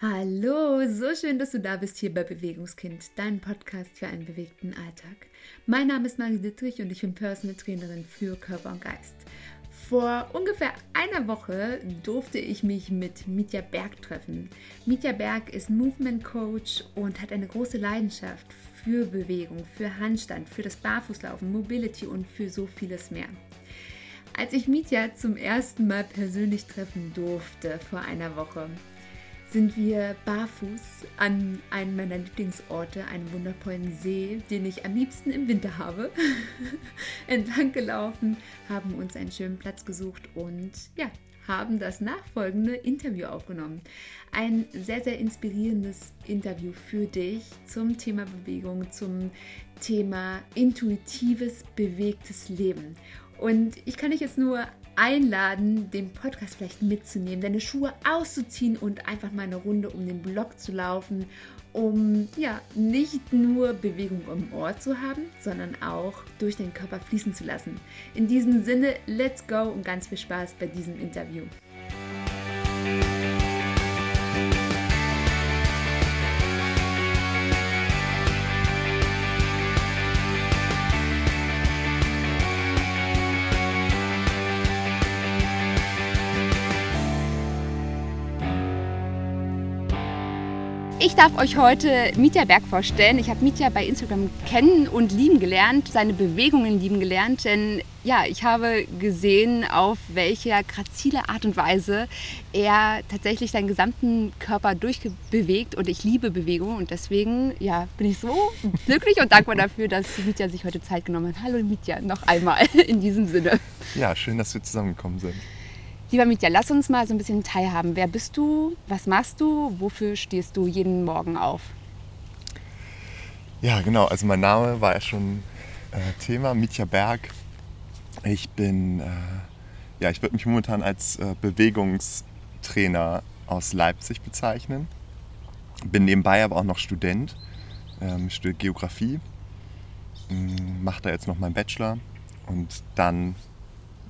Hallo, so schön, dass du da bist hier bei Bewegungskind, dein Podcast für einen bewegten Alltag. Mein Name ist Marie Dittrich und ich bin Personal Trainerin für Körper und Geist. Vor ungefähr einer Woche durfte ich mich mit Mitya Berg treffen. Mitya Berg ist Movement Coach und hat eine große Leidenschaft für Bewegung, für Handstand, für das Barfußlaufen, Mobility und für so vieles mehr. Als ich Mitya zum ersten Mal persönlich treffen durfte vor einer Woche, sind wir barfuß an einem meiner Lieblingsorte, einem wundervollen See, den ich am liebsten im Winter habe, entlang gelaufen, haben uns einen schönen Platz gesucht und ja, haben das nachfolgende Interview aufgenommen. Ein sehr, sehr inspirierendes Interview für dich zum Thema Bewegung, zum Thema intuitives, bewegtes Leben. Und ich kann dich jetzt nur einladen, den Podcast vielleicht mitzunehmen, deine Schuhe auszuziehen und einfach mal eine Runde um den Block zu laufen, um ja nicht nur Bewegung im Ohr zu haben, sondern auch durch den Körper fließen zu lassen. In diesem Sinne, let's go und ganz viel Spaß bei diesem Interview. Ich darf euch heute Mietja Berg vorstellen. Ich habe Mietja bei Instagram kennen und lieben gelernt, seine Bewegungen lieben gelernt, denn ja, ich habe gesehen, auf welche grazile Art und Weise er tatsächlich seinen gesamten Körper durchbewegt und ich liebe Bewegung und deswegen ja, bin ich so glücklich und dankbar dafür, dass Mietja sich heute Zeit genommen hat. Hallo Mietja, noch einmal in diesem Sinne. Ja, schön, dass wir zusammengekommen sind. Lieber Mitya, lass uns mal so ein bisschen teilhaben. Wer bist du? Was machst du? Wofür stehst du jeden Morgen auf? Ja, genau. Also mein Name war ja schon äh, Thema, Mitya Berg. Ich bin, äh, ja, ich würde mich momentan als äh, Bewegungstrainer aus Leipzig bezeichnen. Bin nebenbei aber auch noch Student, ähm, studiere Geografie, mache da jetzt noch meinen Bachelor und dann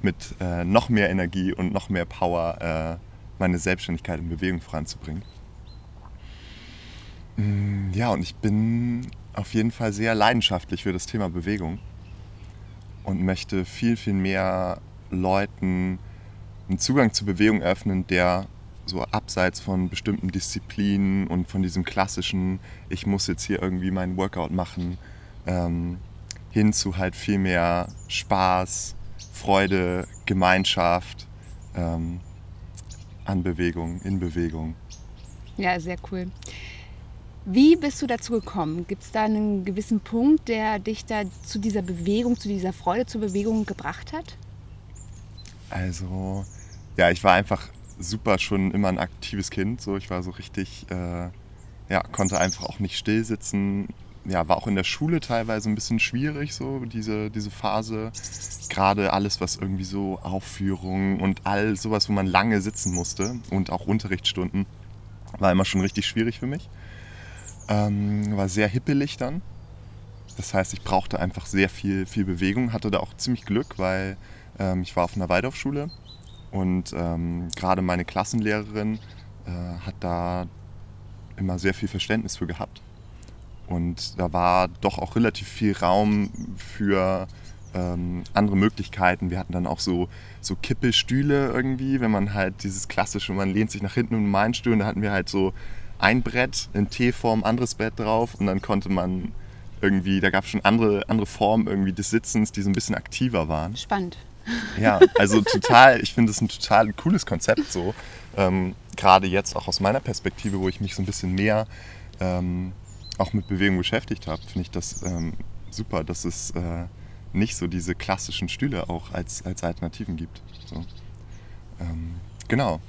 mit äh, noch mehr Energie und noch mehr Power äh, meine Selbstständigkeit in Bewegung voranzubringen. Mm, ja, und ich bin auf jeden Fall sehr leidenschaftlich für das Thema Bewegung und möchte viel, viel mehr Leuten einen Zugang zur Bewegung öffnen, der so abseits von bestimmten Disziplinen und von diesem klassischen, ich muss jetzt hier irgendwie meinen Workout machen, ähm, hin zu halt viel mehr Spaß, Freude, Gemeinschaft ähm, an Bewegung, in Bewegung. Ja, sehr cool. Wie bist du dazu gekommen? Gibt es da einen gewissen Punkt, der dich da zu dieser Bewegung, zu dieser Freude zur Bewegung gebracht hat? Also, ja, ich war einfach super schon immer ein aktives Kind. So, ich war so richtig, äh, ja, konnte einfach auch nicht still sitzen, ja, war auch in der Schule teilweise ein bisschen schwierig, so diese, diese Phase. Gerade alles, was irgendwie so Aufführungen und all sowas, wo man lange sitzen musste und auch Unterrichtsstunden, war immer schon richtig schwierig für mich. Ähm, war sehr hippelig dann. Das heißt, ich brauchte einfach sehr viel, viel Bewegung, hatte da auch ziemlich Glück, weil ähm, ich war auf einer Waldorfschule und ähm, gerade meine Klassenlehrerin äh, hat da immer sehr viel Verständnis für gehabt und da war doch auch relativ viel Raum für ähm, andere Möglichkeiten. Wir hatten dann auch so, so Kippelstühle irgendwie, wenn man halt dieses klassische, man lehnt sich nach hinten um meinen Stuhl, und da hatten wir halt so ein Brett in T-Form, anderes Brett drauf und dann konnte man irgendwie, da gab es schon andere, andere Formen irgendwie des Sitzens, die so ein bisschen aktiver waren. Spannend. Ja, also total, ich finde es ein total cooles Konzept so. Ähm, Gerade jetzt auch aus meiner Perspektive, wo ich mich so ein bisschen mehr ähm, auch mit Bewegung beschäftigt habe, finde ich das ähm, super, dass es äh, nicht so diese klassischen Stühle auch als, als Alternativen gibt. So. Ähm, genau.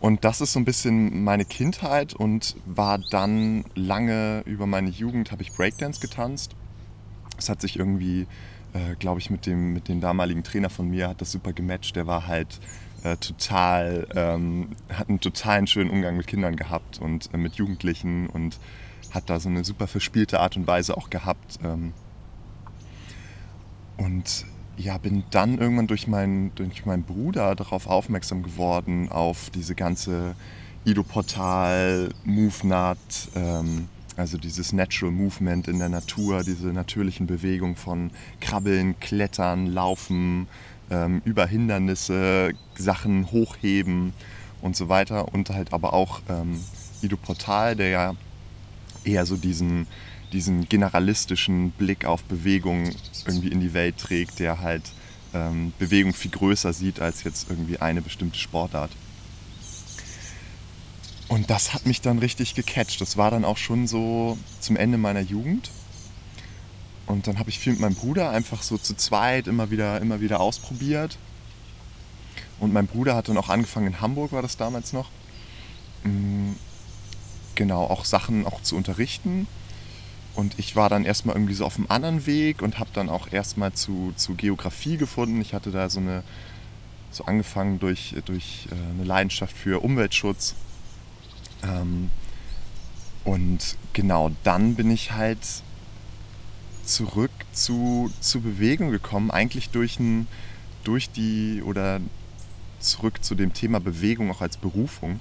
Und das ist so ein bisschen meine Kindheit und war dann lange über meine Jugend, habe ich Breakdance getanzt. Es hat sich irgendwie, äh, glaube ich, mit dem, mit dem damaligen Trainer von mir, hat das super gematcht. Der war halt äh, total, ähm, hat einen totalen schönen Umgang mit Kindern gehabt und äh, mit Jugendlichen und hat da so eine super verspielte Art und Weise auch gehabt. Ähm, und ja, bin dann irgendwann durch meinen, durch meinen Bruder darauf aufmerksam geworden, auf diese ganze Ido-Portal, MoveNut, ähm, also dieses Natural Movement in der Natur, diese natürlichen Bewegungen von Krabbeln, Klettern, Laufen, ähm, über Hindernisse, Sachen hochheben und so weiter. Und halt aber auch ähm, Ido Portal, der ja eher so diesen, diesen generalistischen Blick auf Bewegung irgendwie in die Welt trägt, der halt ähm, Bewegung viel größer sieht als jetzt irgendwie eine bestimmte Sportart. Und das hat mich dann richtig gecatcht. Das war dann auch schon so zum Ende meiner Jugend. Und dann habe ich viel mit meinem Bruder einfach so zu zweit immer wieder, immer wieder ausprobiert. Und mein Bruder hat dann auch angefangen, in Hamburg war das damals noch, mm, genau, auch Sachen auch zu unterrichten. Und ich war dann erstmal irgendwie so auf einem anderen Weg und habe dann auch erstmal zu, zu Geografie gefunden. Ich hatte da so eine, so angefangen durch, durch äh, eine Leidenschaft für Umweltschutz. Ähm, und genau dann bin ich halt zurück zu, zu Bewegung gekommen, eigentlich durch, ein, durch die oder zurück zu dem Thema Bewegung auch als Berufung.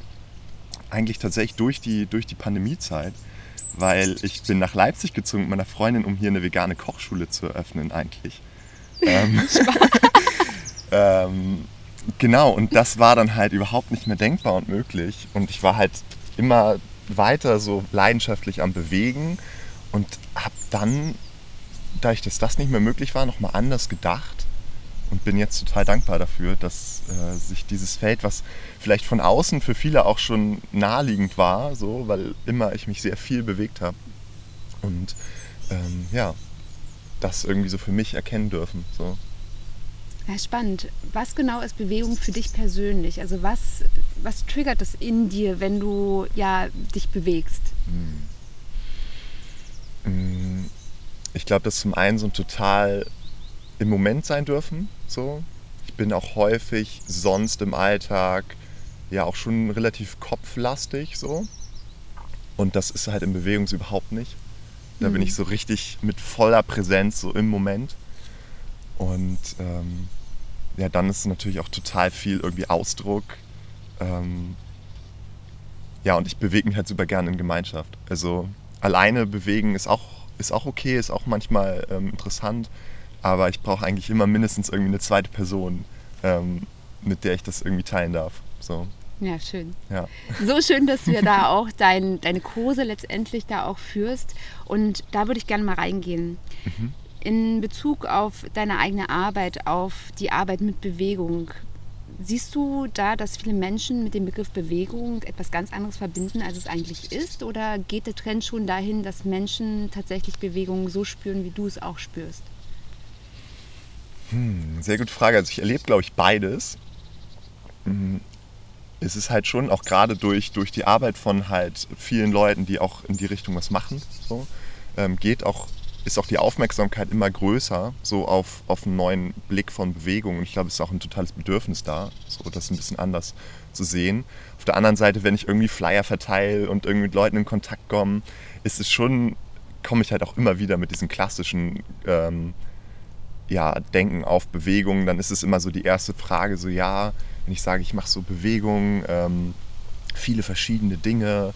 Eigentlich tatsächlich durch die, durch die Pandemiezeit, weil ich bin nach Leipzig gezogen mit meiner Freundin, um hier eine vegane Kochschule zu eröffnen eigentlich. ähm, ähm, genau, und das war dann halt überhaupt nicht mehr denkbar und möglich. Und ich war halt immer weiter so leidenschaftlich am Bewegen und habe dann da ich, dass das nicht mehr möglich war, nochmal anders gedacht und bin jetzt total dankbar dafür, dass äh, sich dieses Feld, was vielleicht von außen für viele auch schon naheliegend war, so, weil immer ich mich sehr viel bewegt habe und ähm, ja, das irgendwie so für mich erkennen dürfen. So. Ja, spannend. Was genau ist Bewegung für dich persönlich? Also was, was triggert es in dir, wenn du ja, dich bewegst? Hm. Hm ich glaube, dass zum einen so ein total im Moment sein dürfen. So. Ich bin auch häufig sonst im Alltag ja auch schon relativ kopflastig so. Und das ist halt in Bewegung überhaupt nicht. Da mhm. bin ich so richtig mit voller Präsenz so im Moment. Und ähm, ja, dann ist natürlich auch total viel irgendwie Ausdruck. Ähm, ja, und ich bewege mich halt super gerne in Gemeinschaft. Also alleine bewegen ist auch ist auch okay, ist auch manchmal ähm, interessant, aber ich brauche eigentlich immer mindestens irgendwie eine zweite Person, ähm, mit der ich das irgendwie teilen darf. So. Ja, schön. Ja. So schön, dass du da auch dein, deine Kurse letztendlich da auch führst. Und da würde ich gerne mal reingehen. Mhm. In Bezug auf deine eigene Arbeit, auf die Arbeit mit Bewegung. Siehst du da, dass viele Menschen mit dem Begriff Bewegung etwas ganz anderes verbinden, als es eigentlich ist? Oder geht der Trend schon dahin, dass Menschen tatsächlich Bewegung so spüren, wie du es auch spürst? Hm, sehr gute Frage. Also ich erlebe, glaube ich, beides. Hm, es ist halt schon auch gerade durch, durch die Arbeit von halt vielen Leuten, die auch in die Richtung was machen, so, ähm, geht auch ist auch die Aufmerksamkeit immer größer, so auf, auf einen neuen Blick von Bewegung. Und ich glaube, es ist auch ein totales Bedürfnis da, so das ein bisschen anders zu sehen. Auf der anderen Seite, wenn ich irgendwie Flyer verteile und irgendwie mit Leuten in Kontakt komme, ist es schon, komme ich halt auch immer wieder mit diesen klassischen ähm, ja, Denken auf Bewegung. Dann ist es immer so die erste Frage, so ja, wenn ich sage, ich mache so Bewegung, ähm, viele verschiedene Dinge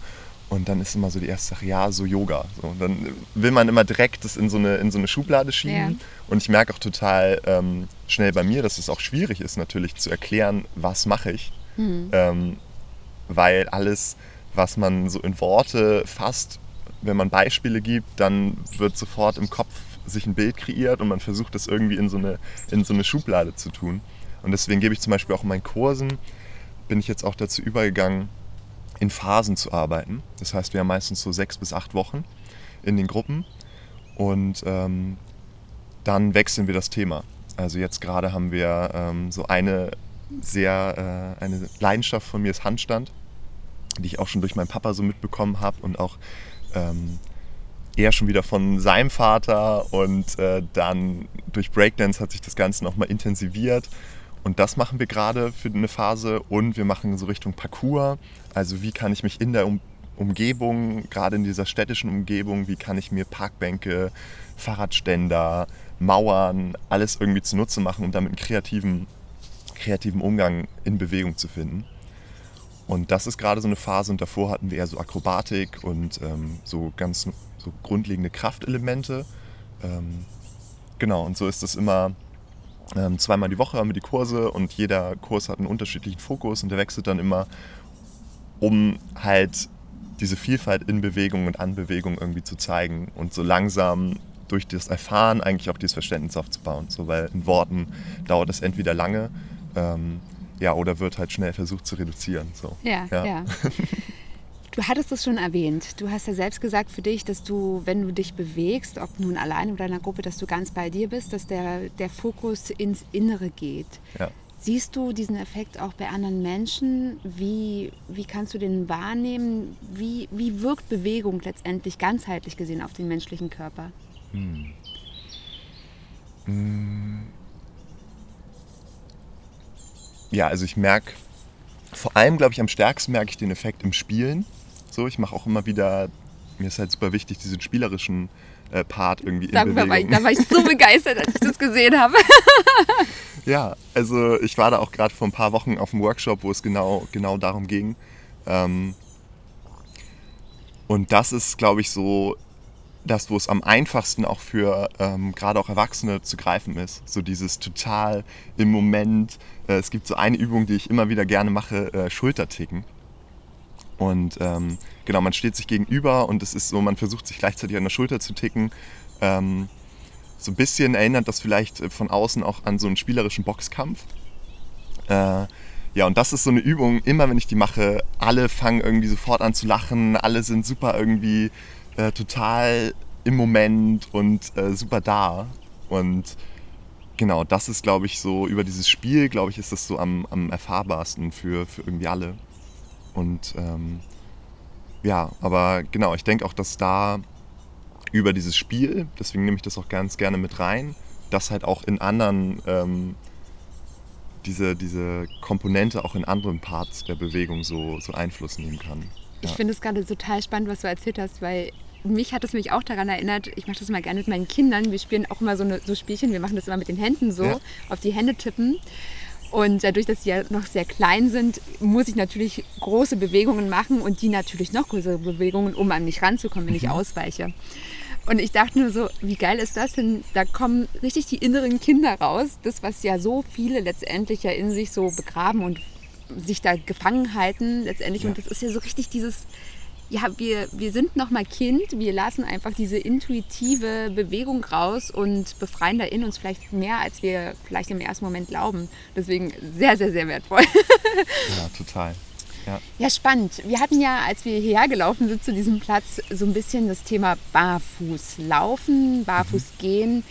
und dann ist immer so die erste Sache, ja, so Yoga. So, und dann will man immer direkt das in so eine, in so eine Schublade schieben. Ja. Und ich merke auch total ähm, schnell bei mir, dass es auch schwierig ist, natürlich zu erklären, was mache ich. Mhm. Ähm, weil alles, was man so in Worte fasst, wenn man Beispiele gibt, dann wird sofort im Kopf sich ein Bild kreiert und man versucht das irgendwie in so eine, in so eine Schublade zu tun. Und deswegen gebe ich zum Beispiel auch in meinen Kursen, bin ich jetzt auch dazu übergegangen, in Phasen zu arbeiten. Das heißt, wir haben meistens so sechs bis acht Wochen in den Gruppen und ähm, dann wechseln wir das Thema. Also jetzt gerade haben wir ähm, so eine sehr, äh, eine Leidenschaft von mir ist Handstand, die ich auch schon durch meinen Papa so mitbekommen habe und auch ähm, er schon wieder von seinem Vater und äh, dann durch Breakdance hat sich das Ganze nochmal intensiviert und das machen wir gerade für eine Phase und wir machen so Richtung Parcours. Also wie kann ich mich in der um Umgebung, gerade in dieser städtischen Umgebung, wie kann ich mir Parkbänke, Fahrradständer, Mauern, alles irgendwie zunutze machen, um damit einen kreativen, kreativen Umgang in Bewegung zu finden. Und das ist gerade so eine Phase und davor hatten wir eher so Akrobatik und ähm, so ganz so grundlegende Kraftelemente. Ähm, genau, und so ist das immer ähm, zweimal die Woche haben wir die Kurse und jeder Kurs hat einen unterschiedlichen Fokus und der wechselt dann immer, um halt diese Vielfalt in Bewegung und an Bewegung irgendwie zu zeigen und so langsam durch das Erfahren eigentlich auch dieses Verständnis aufzubauen. So, weil in Worten dauert das entweder lange ähm, ja, oder wird halt schnell versucht zu reduzieren. So. Ja, ja. ja. Du hattest es schon erwähnt. Du hast ja selbst gesagt für dich, dass du, wenn du dich bewegst, ob nun allein oder in einer Gruppe, dass du ganz bei dir bist, dass der, der Fokus ins Innere geht. Ja. Siehst du diesen Effekt auch bei anderen Menschen? Wie, wie kannst du den wahrnehmen? Wie, wie wirkt Bewegung letztendlich ganzheitlich gesehen auf den menschlichen Körper? Hm. Hm. Ja, also ich merke, vor allem glaube ich am stärksten merke ich den Effekt im Spielen. So, ich mache auch immer wieder, mir ist halt super wichtig, diesen spielerischen äh, Part irgendwie in Bewegung. Ich, da war ich so begeistert, als ich das gesehen habe. ja, also ich war da auch gerade vor ein paar Wochen auf einem Workshop, wo es genau, genau darum ging. Ähm, und das ist, glaube ich, so das, wo es am einfachsten auch für ähm, gerade auch Erwachsene zu greifen ist. So dieses total im Moment. Äh, es gibt so eine Übung, die ich immer wieder gerne mache, äh, Schulterticken. Und ähm, genau, man steht sich gegenüber und es ist so, man versucht sich gleichzeitig an der Schulter zu ticken. Ähm, so ein bisschen erinnert das vielleicht äh, von außen auch an so einen spielerischen Boxkampf. Äh, ja, und das ist so eine Übung, immer wenn ich die mache, alle fangen irgendwie sofort an zu lachen, alle sind super irgendwie äh, total im Moment und äh, super da. Und genau, das ist, glaube ich, so über dieses Spiel, glaube ich, ist das so am, am erfahrbarsten für, für irgendwie alle. Und ähm, ja, aber genau, ich denke auch, dass da über dieses Spiel, deswegen nehme ich das auch ganz gerne mit rein, dass halt auch in anderen, ähm, diese, diese Komponente auch in anderen Parts der Bewegung so, so Einfluss nehmen kann. Ja. Ich finde es gerade total spannend, was du erzählt hast, weil mich hat es mich auch daran erinnert, ich mache das immer gerne mit meinen Kindern. Wir spielen auch immer so, eine, so Spielchen, wir machen das immer mit den Händen so, ja. auf die Hände tippen. Und dadurch, dass sie ja noch sehr klein sind, muss ich natürlich große Bewegungen machen und die natürlich noch größere Bewegungen, um an mich ranzukommen, wenn ich mhm. ausweiche. Und ich dachte nur so, wie geil ist das denn? Da kommen richtig die inneren Kinder raus. Das, was ja so viele letztendlich ja in sich so begraben und sich da gefangen halten letztendlich. Ja. Und das ist ja so richtig dieses, ja, wir, wir sind noch mal Kind, wir lassen einfach diese intuitive Bewegung raus und befreien da in uns vielleicht mehr, als wir vielleicht im ersten Moment glauben. Deswegen sehr, sehr, sehr wertvoll. ja, total. Ja. ja, spannend. Wir hatten ja, als wir hierher gelaufen sind zu diesem Platz, so ein bisschen das Thema Barfuß laufen, Barfuß mhm. gehen.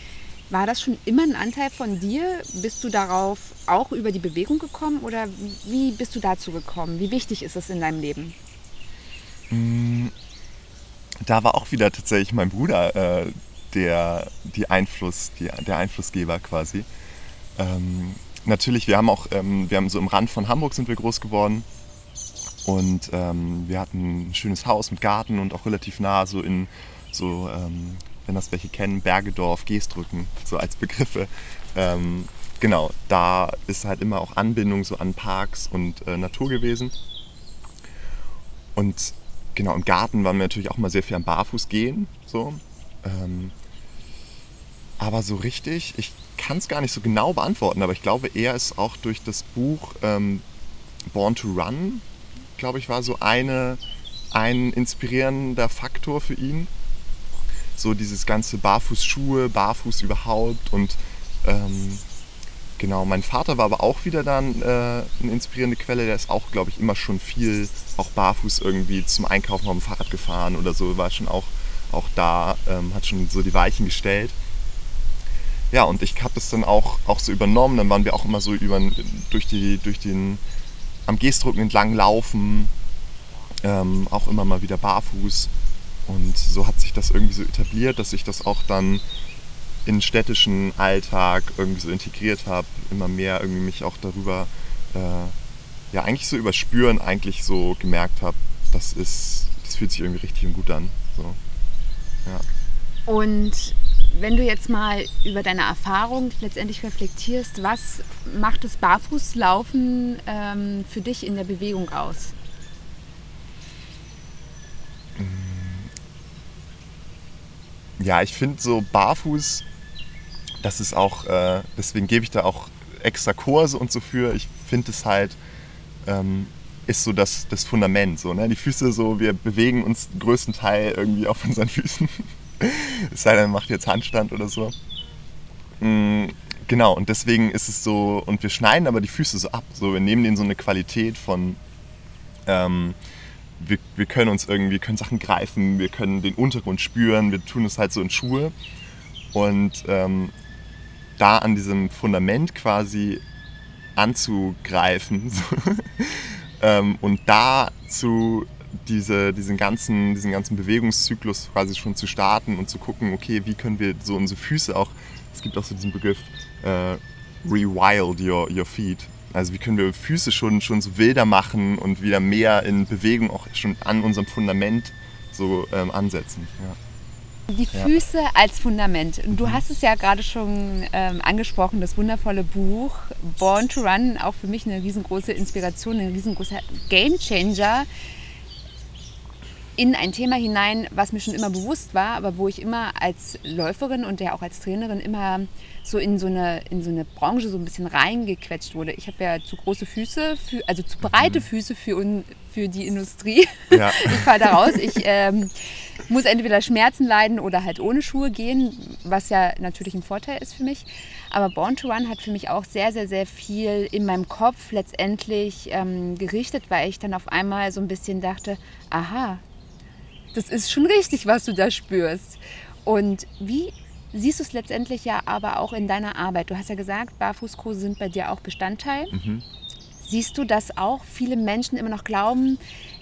War das schon immer ein Anteil von dir? Bist du darauf auch über die Bewegung gekommen oder wie bist du dazu gekommen? Wie wichtig ist es in deinem Leben? Mm, da war auch wieder tatsächlich mein Bruder äh, der, die Einfluss, die, der Einflussgeber quasi. Ähm, natürlich, wir haben auch, ähm, wir haben so im Rand von Hamburg sind wir groß geworden und ähm, wir hatten ein schönes Haus mit Garten und auch relativ nah so in so, ähm, wenn das welche kennen, Bergedorf, Geestrücken, so als Begriffe. Ähm, genau, da ist halt immer auch Anbindung so an Parks und äh, Natur gewesen. Und genau, im Garten waren wir natürlich auch mal sehr viel am Barfuß gehen. So. Ähm, aber so richtig, ich kann es gar nicht so genau beantworten, aber ich glaube, er ist auch durch das Buch ähm, Born to Run, glaube ich, war so eine, ein inspirierender Faktor für ihn. So dieses ganze Barfußschuhe, Barfuß überhaupt und ähm, Genau, mein Vater war aber auch wieder dann äh, eine inspirierende Quelle. Der ist auch, glaube ich, immer schon viel auch barfuß irgendwie zum Einkaufen auf dem Fahrrad gefahren oder so. War schon auch, auch da, ähm, hat schon so die Weichen gestellt. Ja, und ich habe das dann auch, auch so übernommen. Dann waren wir auch immer so über, durch, die, durch den am Gestrücken entlang laufen, ähm, auch immer mal wieder barfuß. Und so hat sich das irgendwie so etabliert, dass ich das auch dann in städtischen Alltag irgendwie so integriert habe, immer mehr irgendwie mich auch darüber, äh, ja eigentlich so überspüren, eigentlich so gemerkt habe, das ist, das fühlt sich irgendwie richtig und gut an. So. Ja. Und wenn du jetzt mal über deine Erfahrung letztendlich reflektierst, was macht das Barfußlaufen ähm, für dich in der Bewegung aus? Ja, ich finde so barfuß, das ist auch, äh, deswegen gebe ich da auch extra Kurse und so für. Ich finde es halt, ähm, ist so das, das Fundament. So, ne? Die Füße so, wir bewegen uns den größten Teil irgendwie auf unseren Füßen. es sei denn, man macht jetzt Handstand oder so. Mhm, genau, und deswegen ist es so, und wir schneiden aber die Füße so ab. So, wir nehmen denen so eine Qualität von, ähm, wir, wir können uns irgendwie, können Sachen greifen, wir können den Untergrund spüren, wir tun es halt so in Schuhe. Und ähm, da an diesem Fundament quasi anzugreifen ähm, und dazu diese, diesen, ganzen, diesen ganzen Bewegungszyklus quasi schon zu starten und zu gucken, okay, wie können wir so unsere Füße auch, es gibt auch so diesen Begriff, äh, rewild your, your feet. Also wie können wir Füße schon, schon so wilder machen und wieder mehr in Bewegung auch schon an unserem Fundament so ähm, ansetzen. Ja. Die Füße ja. als Fundament. Und du mhm. hast es ja gerade schon ähm, angesprochen, das wundervolle Buch Born to Run, auch für mich eine riesengroße Inspiration, ein riesengroßer Gamechanger in ein Thema hinein, was mir schon immer bewusst war, aber wo ich immer als Läuferin und ja auch als Trainerin immer so in so eine, in so eine Branche so ein bisschen reingequetscht wurde. Ich habe ja zu große Füße, für, also zu breite mhm. Füße für, für die Industrie. Ja. ich falle da raus. Ich ähm, muss entweder Schmerzen leiden oder halt ohne Schuhe gehen, was ja natürlich ein Vorteil ist für mich. Aber Born to Run hat für mich auch sehr, sehr, sehr viel in meinem Kopf letztendlich ähm, gerichtet, weil ich dann auf einmal so ein bisschen dachte, aha, das ist schon richtig, was du da spürst. Und wie siehst du es letztendlich ja aber auch in deiner Arbeit? Du hast ja gesagt, Barfußkurse sind bei dir auch Bestandteil. Mhm. Siehst du, dass auch viele Menschen immer noch glauben,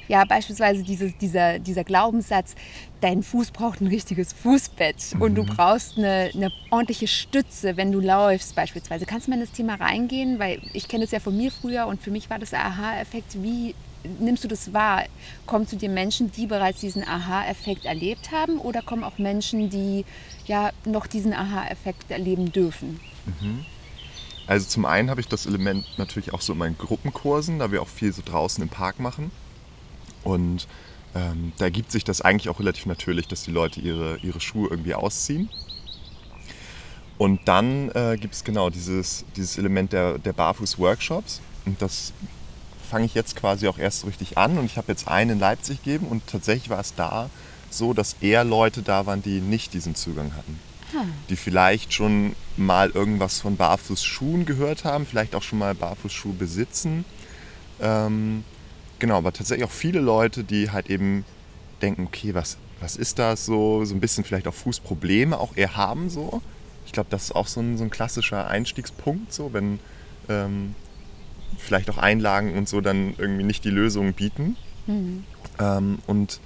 ja, beispielsweise dieses, dieser, dieser Glaubenssatz, dein Fuß braucht ein richtiges Fußbett mhm. und du mhm. brauchst eine, eine, ordentliche Stütze, wenn du läufst beispielsweise. Kannst du mal in das Thema reingehen? Weil ich kenne es ja von mir früher und für mich war das Aha-Effekt, wie nimmst du das wahr? Kommen zu dir Menschen, die bereits diesen Aha-Effekt erlebt haben oder kommen auch Menschen, die ja noch diesen Aha-Effekt erleben dürfen? Mhm. Also zum einen habe ich das Element natürlich auch so in meinen Gruppenkursen, da wir auch viel so draußen im Park machen. Und ähm, da ergibt sich das eigentlich auch relativ natürlich, dass die Leute ihre, ihre Schuhe irgendwie ausziehen. Und dann äh, gibt es genau dieses, dieses Element der, der Barfuß-Workshops. Und das fange ich jetzt quasi auch erst so richtig an. Und ich habe jetzt einen in Leipzig gegeben und tatsächlich war es da so, dass eher Leute da waren, die nicht diesen Zugang hatten. Hm. Die vielleicht schon mal irgendwas von Barfußschuhen gehört haben, vielleicht auch schon mal Barfußschuhe besitzen. Ähm, genau, aber tatsächlich auch viele Leute, die halt eben denken, okay, was, was ist das so? So ein bisschen vielleicht auch Fußprobleme auch eher haben so. Ich glaube, das ist auch so ein, so ein klassischer Einstiegspunkt, so wenn ähm, vielleicht auch Einlagen und so dann irgendwie nicht die Lösung bieten. Mhm. Ähm, und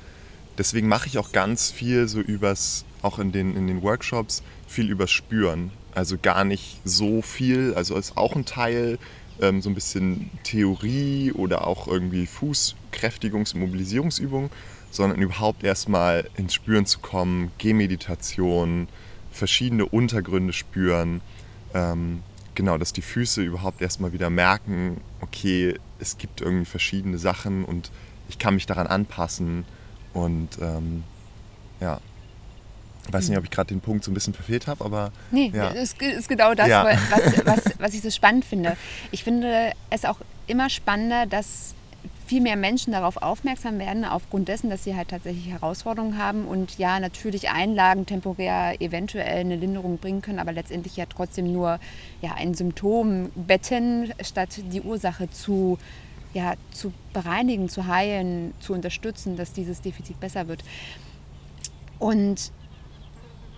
deswegen mache ich auch ganz viel so übers, auch in den, in den Workshops, viel übers Spüren. Also gar nicht so viel, also ist auch ein Teil, ähm, so ein bisschen Theorie oder auch irgendwie Fußkräftigungs- und Mobilisierungsübungen, sondern überhaupt erstmal ins Spüren zu kommen, Gehmeditation, verschiedene Untergründe spüren. Ähm, genau, dass die Füße überhaupt erstmal wieder merken, okay, es gibt irgendwie verschiedene Sachen und ich kann mich daran anpassen. Und ähm, ja, ich weiß nicht, ob ich gerade den Punkt so ein bisschen verfehlt habe, aber. Nee, ja. es ist genau das, ja. was, was, was ich so spannend finde. Ich finde es auch immer spannender, dass viel mehr Menschen darauf aufmerksam werden, aufgrund dessen, dass sie halt tatsächlich Herausforderungen haben und ja, natürlich Einlagen temporär eventuell eine Linderung bringen können, aber letztendlich ja trotzdem nur ja, ein Symptom betten, statt die Ursache zu, ja, zu bereinigen, zu heilen, zu unterstützen, dass dieses Defizit besser wird. Und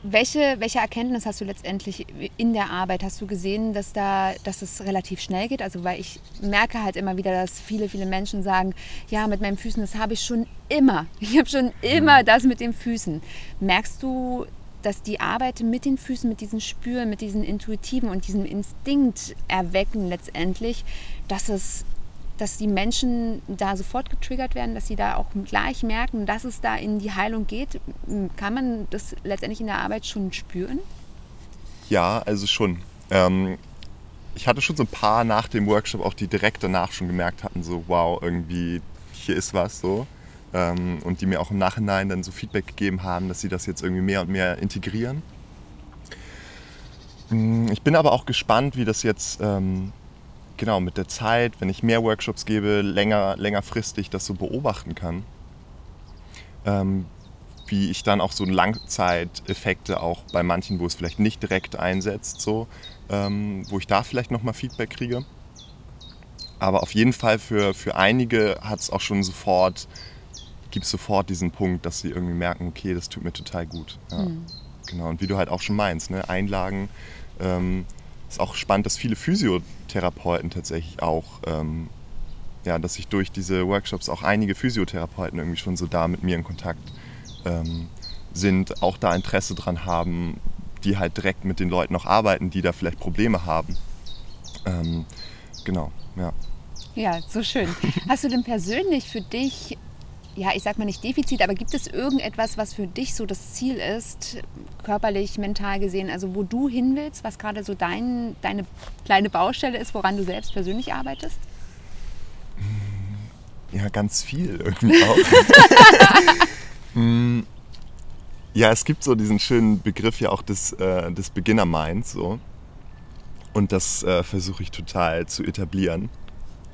welche, welche Erkenntnis hast du letztendlich in der Arbeit? Hast du gesehen, dass, da, dass es relativ schnell geht? Also weil ich merke halt immer wieder, dass viele, viele Menschen sagen, ja, mit meinen Füßen, das habe ich schon immer. Ich habe schon immer mhm. das mit den Füßen. Merkst du, dass die Arbeit mit den Füßen, mit diesen Spüren, mit diesen intuitiven und diesem Instinkt erwecken letztendlich, dass es dass die Menschen da sofort getriggert werden, dass sie da auch gleich merken, dass es da in die Heilung geht? Kann man das letztendlich in der Arbeit schon spüren? Ja, also schon. Ähm, ich hatte schon so ein paar nach dem Workshop auch, die direkt danach schon gemerkt hatten, so wow, irgendwie hier ist was so. ähm, und die mir auch im Nachhinein dann so Feedback gegeben haben, dass sie das jetzt irgendwie mehr und mehr integrieren. Mm, ich bin aber auch gespannt, wie das jetzt ähm, genau mit der Zeit, wenn ich mehr Workshops gebe, länger, längerfristig das so beobachten kann. Ähm, wie ich dann auch so Langzeiteffekte auch bei manchen, wo es vielleicht nicht direkt einsetzt, so, ähm, wo ich da vielleicht nochmal Feedback kriege. Aber auf jeden Fall für, für einige hat es auch schon sofort, gibt es sofort diesen Punkt, dass sie irgendwie merken, okay, das tut mir total gut. Ja. Mhm. Genau, und wie du halt auch schon meinst, ne? Einlagen, ähm, ist auch spannend, dass viele Physiotherapeuten tatsächlich auch, ähm, ja, dass sich durch diese Workshops auch einige Physiotherapeuten irgendwie schon so da mit mir in Kontakt ähm, sind, auch da Interesse dran haben, die halt direkt mit den Leuten auch arbeiten, die da vielleicht Probleme haben. Ähm, genau, ja. Ja, so schön. Hast du denn persönlich für dich ja, ich sag mal nicht Defizit, aber gibt es irgendetwas, was für dich so das Ziel ist, körperlich, mental gesehen, also wo du hin willst, was gerade so dein, deine kleine Baustelle ist, woran du selbst persönlich arbeitest? Ja, ganz viel irgendwie auch. Mm, ja, es gibt so diesen schönen Begriff ja auch des, äh, des Beginner-Minds so. Und das äh, versuche ich total zu etablieren.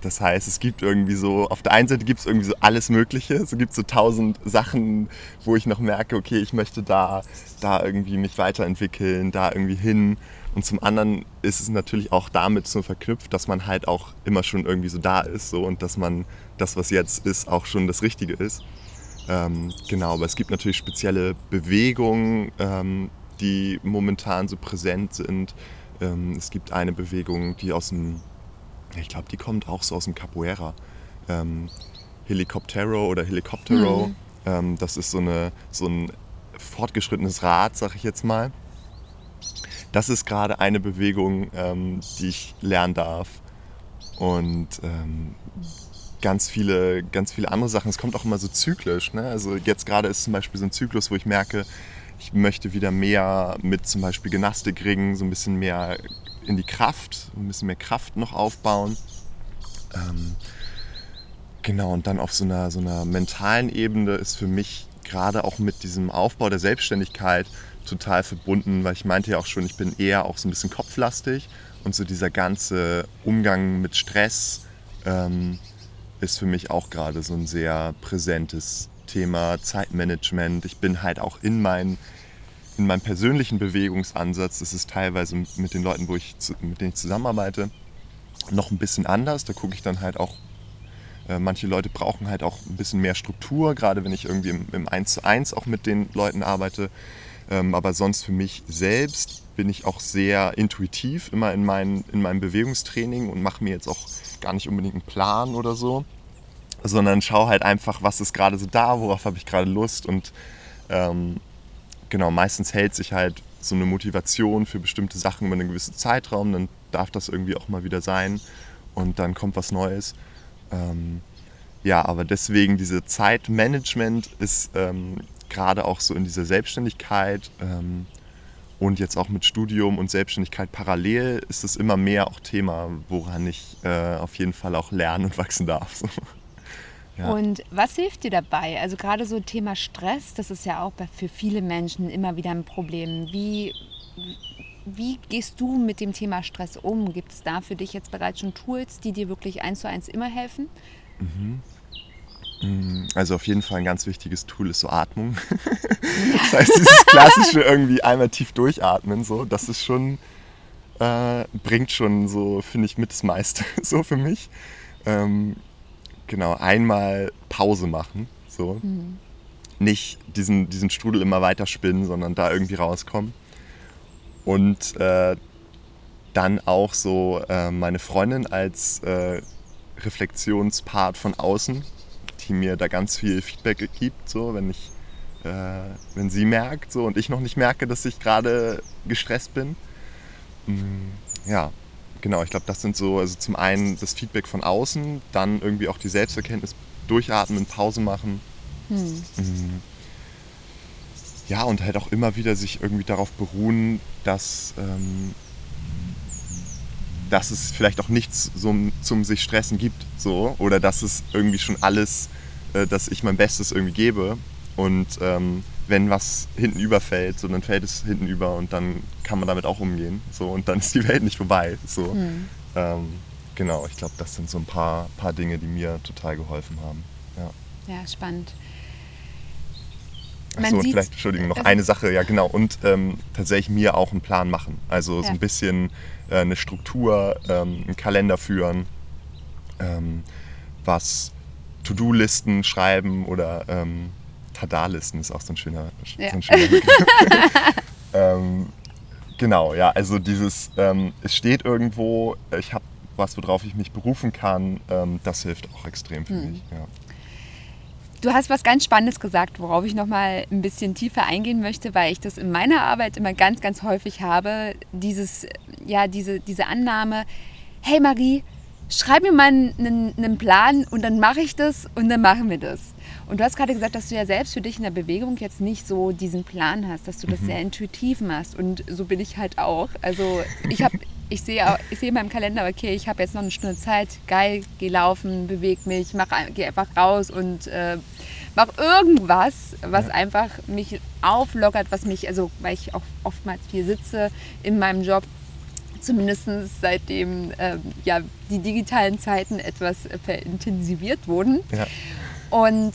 Das heißt, es gibt irgendwie so, auf der einen Seite gibt es irgendwie so alles Mögliche. Es gibt so tausend Sachen, wo ich noch merke, okay, ich möchte da, da irgendwie mich weiterentwickeln, da irgendwie hin. Und zum anderen ist es natürlich auch damit so verknüpft, dass man halt auch immer schon irgendwie so da ist so, und dass man das, was jetzt ist, auch schon das Richtige ist. Ähm, genau, aber es gibt natürlich spezielle Bewegungen, ähm, die momentan so präsent sind. Ähm, es gibt eine Bewegung, die aus dem ich glaube, die kommt auch so aus dem Capoeira. Ähm, Helicoptero oder Helicoptero. Mhm. Ähm, das ist so, eine, so ein fortgeschrittenes Rad, sag ich jetzt mal. Das ist gerade eine Bewegung, ähm, die ich lernen darf. Und ähm, ganz viele, ganz viele andere Sachen. Es kommt auch immer so zyklisch. Ne? Also jetzt gerade ist zum Beispiel so ein Zyklus, wo ich merke, ich möchte wieder mehr mit zum Beispiel Gymnastikringen, so ein bisschen mehr in die Kraft, ein bisschen mehr Kraft noch aufbauen. Ähm, genau, und dann auf so einer, so einer mentalen Ebene ist für mich gerade auch mit diesem Aufbau der Selbstständigkeit total verbunden, weil ich meinte ja auch schon, ich bin eher auch so ein bisschen kopflastig und so dieser ganze Umgang mit Stress ähm, ist für mich auch gerade so ein sehr präsentes Thema, Zeitmanagement. Ich bin halt auch in meinen in meinem persönlichen Bewegungsansatz ist teilweise mit den Leuten, wo ich, mit denen ich zusammenarbeite, noch ein bisschen anders. Da gucke ich dann halt auch, äh, manche Leute brauchen halt auch ein bisschen mehr Struktur, gerade wenn ich irgendwie im, im 1 zu 1 auch mit den Leuten arbeite. Ähm, aber sonst für mich selbst bin ich auch sehr intuitiv immer in, mein, in meinem Bewegungstraining und mache mir jetzt auch gar nicht unbedingt einen Plan oder so, sondern schaue halt einfach, was ist gerade so da, worauf habe ich gerade Lust und ähm, genau, meistens hält sich halt so eine Motivation für bestimmte Sachen über einen gewissen Zeitraum, dann darf das irgendwie auch mal wieder sein und dann kommt was Neues. Ähm, ja, aber deswegen diese Zeitmanagement ist ähm, gerade auch so in dieser Selbstständigkeit ähm, und jetzt auch mit Studium und Selbstständigkeit parallel ist es immer mehr auch Thema, woran ich äh, auf jeden Fall auch lernen und wachsen darf. Ja. Und was hilft dir dabei? Also gerade so Thema Stress, das ist ja auch für viele Menschen immer wieder ein Problem. Wie, wie gehst du mit dem Thema Stress um? Gibt es da für dich jetzt bereits schon Tools, die dir wirklich eins zu eins immer helfen? Mhm. Mm, also auf jeden Fall ein ganz wichtiges Tool ist so Atmung. das heißt, dieses klassische irgendwie einmal tief durchatmen, so, das ist schon, äh, bringt schon so, finde ich, mit das meiste so für mich. Ähm, genau, einmal Pause machen. So. Mhm. Nicht diesen, diesen Strudel immer weiter spinnen, sondern da irgendwie rauskommen. Und äh, dann auch so äh, meine Freundin als äh, Reflexionspart von außen, die mir da ganz viel Feedback gibt, so wenn ich, äh, wenn sie merkt so und ich noch nicht merke, dass ich gerade gestresst bin. Mm, ja, genau, ich glaube, das sind so, also zum einen das Feedback von außen, dann irgendwie auch die Selbsterkenntnis, durchatmen, Pause machen. Hm. Mhm. Ja, und halt auch immer wieder sich irgendwie darauf beruhen, dass, ähm, dass es vielleicht auch nichts so, zum sich stressen gibt, so, oder dass es irgendwie schon alles äh, dass ich mein Bestes irgendwie gebe. Und ähm, wenn was hinten überfällt, so, dann fällt es hinten über und dann kann man damit auch umgehen. So, und dann ist die Welt nicht vorbei. So. Mhm. Ähm, genau, ich glaube, das sind so ein paar, paar Dinge, die mir total geholfen haben. Ja, ja spannend. Achso, und vielleicht, Entschuldigung, noch eine Sache, ja genau. Und ähm, tatsächlich mir auch einen Plan machen. Also ja. so ein bisschen äh, eine Struktur, ähm, einen Kalender führen, ähm, was To-Do-Listen schreiben oder ähm, Tada-Listen ist auch so ein schöner, ja. so ein schöner ähm, Genau, ja, also dieses, ähm, es steht irgendwo, ich habe was, worauf ich mich berufen kann, ähm, das hilft auch extrem für hm. mich. Ja. Du hast was ganz Spannendes gesagt, worauf ich noch mal ein bisschen tiefer eingehen möchte, weil ich das in meiner Arbeit immer ganz, ganz häufig habe. Dieses, ja, diese, diese Annahme, hey Marie, schreib mir mal einen, einen Plan und dann mache ich das und dann machen wir das. Und du hast gerade gesagt, dass du ja selbst für dich in der Bewegung jetzt nicht so diesen Plan hast, dass du das mhm. sehr intuitiv machst. Und so bin ich halt auch. Also ich habe ich sehe ich sehe in meinem Kalender, okay, ich habe jetzt noch eine Stunde Zeit, geil, geh laufen, beweg mich, mach, geh einfach raus und äh, mach irgendwas, was ja. einfach mich auflockert, was mich, also weil ich auch oftmals viel sitze in meinem Job, zumindest seitdem äh, ja, die digitalen Zeiten etwas verintensiviert wurden. Ja. Und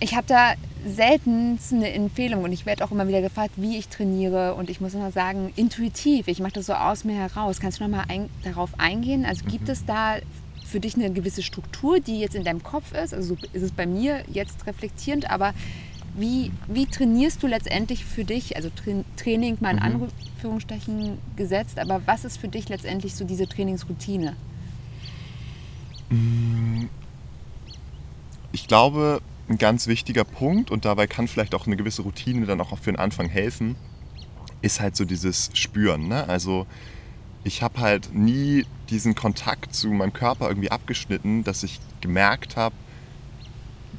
ich habe da selten eine Empfehlung und ich werde auch immer wieder gefragt, wie ich trainiere und ich muss immer sagen, intuitiv, ich mache das so aus mir heraus. Kannst du nochmal ein, darauf eingehen? Also gibt mhm. es da für dich eine gewisse Struktur, die jetzt in deinem Kopf ist? Also ist es bei mir jetzt reflektierend, aber wie, wie trainierst du letztendlich für dich, also Tra Training mal in mhm. Anführungsstrichen gesetzt, aber was ist für dich letztendlich so diese Trainingsroutine? Mm. Ich glaube, ein ganz wichtiger Punkt und dabei kann vielleicht auch eine gewisse Routine dann auch für den Anfang helfen, ist halt so dieses Spüren. Ne? Also ich habe halt nie diesen Kontakt zu meinem Körper irgendwie abgeschnitten, dass ich gemerkt habe,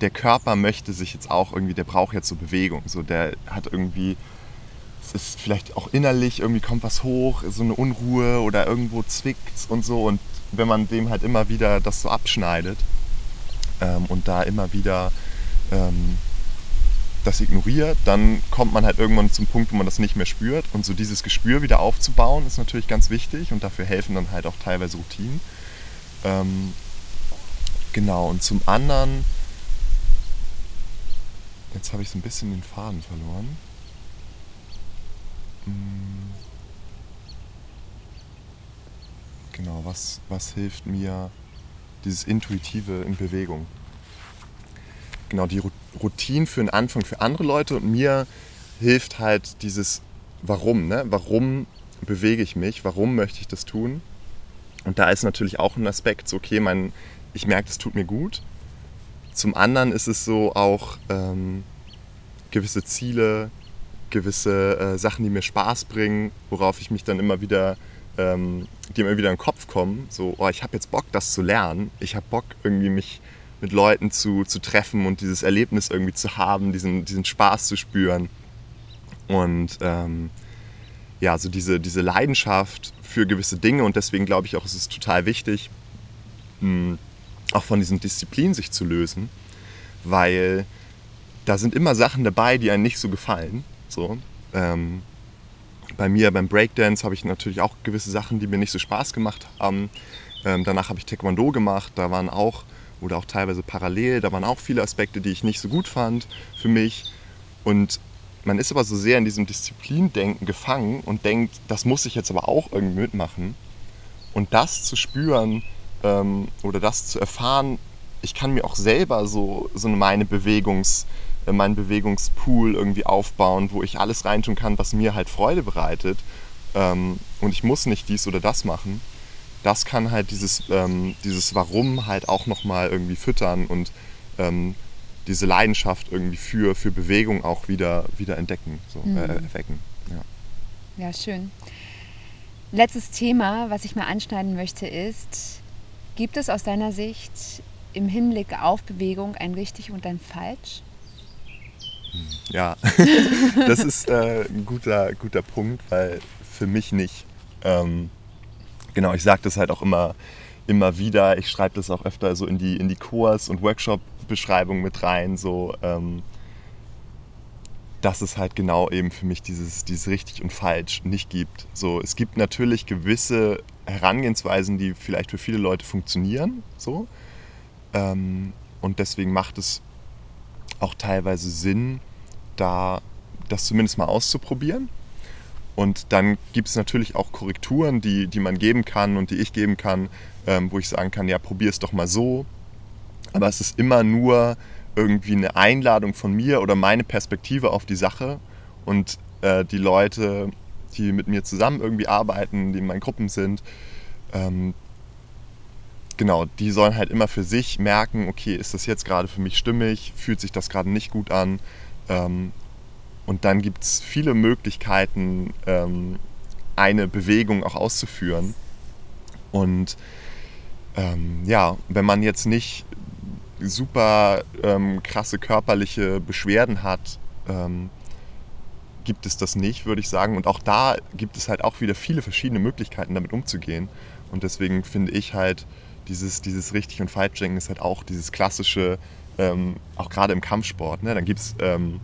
der Körper möchte sich jetzt auch irgendwie, der braucht jetzt so Bewegung. So, der hat irgendwie, es ist vielleicht auch innerlich, irgendwie kommt was hoch, so eine Unruhe oder irgendwo zwickt und so. Und wenn man dem halt immer wieder das so abschneidet ähm, und da immer wieder ähm, das ignoriert, dann kommt man halt irgendwann zum Punkt, wo man das nicht mehr spürt. Und so dieses Gespür wieder aufzubauen, ist natürlich ganz wichtig und dafür helfen dann halt auch teilweise Routinen. Ähm, genau, und zum anderen, jetzt habe ich so ein bisschen den Faden verloren. Hm. Genau, was, was hilft mir dieses Intuitive in Bewegung? genau die Routine für den Anfang für andere Leute und mir hilft halt dieses Warum, ne? Warum bewege ich mich? Warum möchte ich das tun? Und da ist natürlich auch ein Aspekt, so okay, mein, ich merke, es tut mir gut. Zum anderen ist es so auch ähm, gewisse Ziele, gewisse äh, Sachen, die mir Spaß bringen, worauf ich mich dann immer wieder, ähm, die immer wieder in den Kopf kommen. So, oh, ich habe jetzt Bock, das zu lernen. Ich habe Bock, irgendwie mich mit Leuten zu, zu treffen und dieses Erlebnis irgendwie zu haben, diesen, diesen Spaß zu spüren. Und ähm, ja, so diese, diese Leidenschaft für gewisse Dinge und deswegen glaube ich auch, es ist total wichtig, mh, hm, auch von diesen Disziplinen sich zu lösen, weil da sind immer Sachen dabei, die einem nicht so gefallen. So. Ähm, bei mir beim Breakdance habe ich natürlich auch gewisse Sachen, die mir nicht so Spaß gemacht haben. Ähm, danach habe ich Taekwondo gemacht, da waren auch oder auch teilweise parallel. Da waren auch viele Aspekte, die ich nicht so gut fand für mich. Und man ist aber so sehr in diesem Disziplindenken gefangen und denkt, das muss ich jetzt aber auch irgendwie mitmachen. Und das zu spüren ähm, oder das zu erfahren, ich kann mir auch selber so, so meine Bewegungs, meinen Bewegungspool irgendwie aufbauen, wo ich alles reintun kann, was mir halt Freude bereitet. Ähm, und ich muss nicht dies oder das machen das kann halt dieses, ähm, dieses Warum halt auch nochmal irgendwie füttern und ähm, diese Leidenschaft irgendwie für, für Bewegung auch wieder, wieder entdecken, so, mhm. äh, erwecken. Ja. ja, schön. Letztes Thema, was ich mal anschneiden möchte, ist, gibt es aus deiner Sicht im Hinblick auf Bewegung ein richtig und ein falsch? Hm, ja, das ist äh, ein guter, guter Punkt, weil für mich nicht. Ähm, genau, ich sage das halt auch immer immer wieder, ich schreibe das auch öfter so in die, in die Kurs- und Workshop-Beschreibung mit rein, so ähm, dass es halt genau eben für mich dieses, dieses richtig und falsch nicht gibt. So, es gibt natürlich gewisse Herangehensweisen, die vielleicht für viele Leute funktionieren, so. Ähm, und deswegen macht es auch teilweise Sinn, da das zumindest mal auszuprobieren. Und dann gibt es natürlich auch Korrekturen, die, die man geben kann und die ich geben kann, ähm, wo ich sagen kann, ja, probier es doch mal so. Aber es ist immer nur irgendwie eine Einladung von mir oder meine Perspektive auf die Sache. Und äh, die Leute, die mit mir zusammen irgendwie arbeiten, die in meinen Gruppen sind, ähm, genau, die sollen halt immer für sich merken, okay, ist das jetzt gerade für mich stimmig, fühlt sich das gerade nicht gut an. Ähm, und dann gibt es viele Möglichkeiten, ähm, eine Bewegung auch auszuführen. Und ähm, ja, wenn man jetzt nicht super ähm, krasse körperliche Beschwerden hat, ähm, gibt es das nicht, würde ich sagen. Und auch da gibt es halt auch wieder viele verschiedene Möglichkeiten, damit umzugehen. Und deswegen finde ich halt, dieses, dieses richtig und falsch denken ist halt auch dieses klassische, ähm, auch gerade im Kampfsport. Ne? Dann gibt es ähm,